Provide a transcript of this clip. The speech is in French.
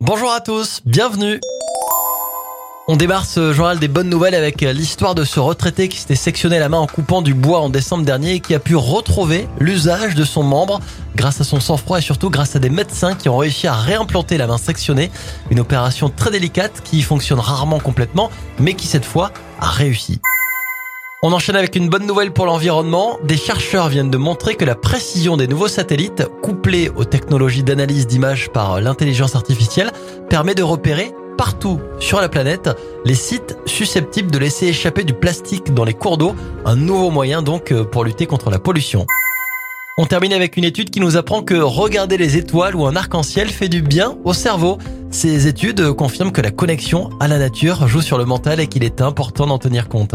Bonjour à tous, bienvenue. On démarre ce journal des bonnes nouvelles avec l'histoire de ce retraité qui s'était sectionné la main en coupant du bois en décembre dernier et qui a pu retrouver l'usage de son membre grâce à son sang-froid et surtout grâce à des médecins qui ont réussi à réimplanter la main sectionnée. Une opération très délicate qui fonctionne rarement complètement mais qui cette fois a réussi. On enchaîne avec une bonne nouvelle pour l'environnement. Des chercheurs viennent de montrer que la précision des nouveaux satellites, couplée aux technologies d'analyse d'images par l'intelligence artificielle, permet de repérer partout sur la planète les sites susceptibles de laisser échapper du plastique dans les cours d'eau, un nouveau moyen donc euh, pour lutter contre la pollution. On termine avec une étude qui nous apprend que regarder les étoiles ou un arc-en-ciel fait du bien au cerveau. Ces études confirment que la connexion à la nature joue sur le mental et qu'il est important d'en tenir compte.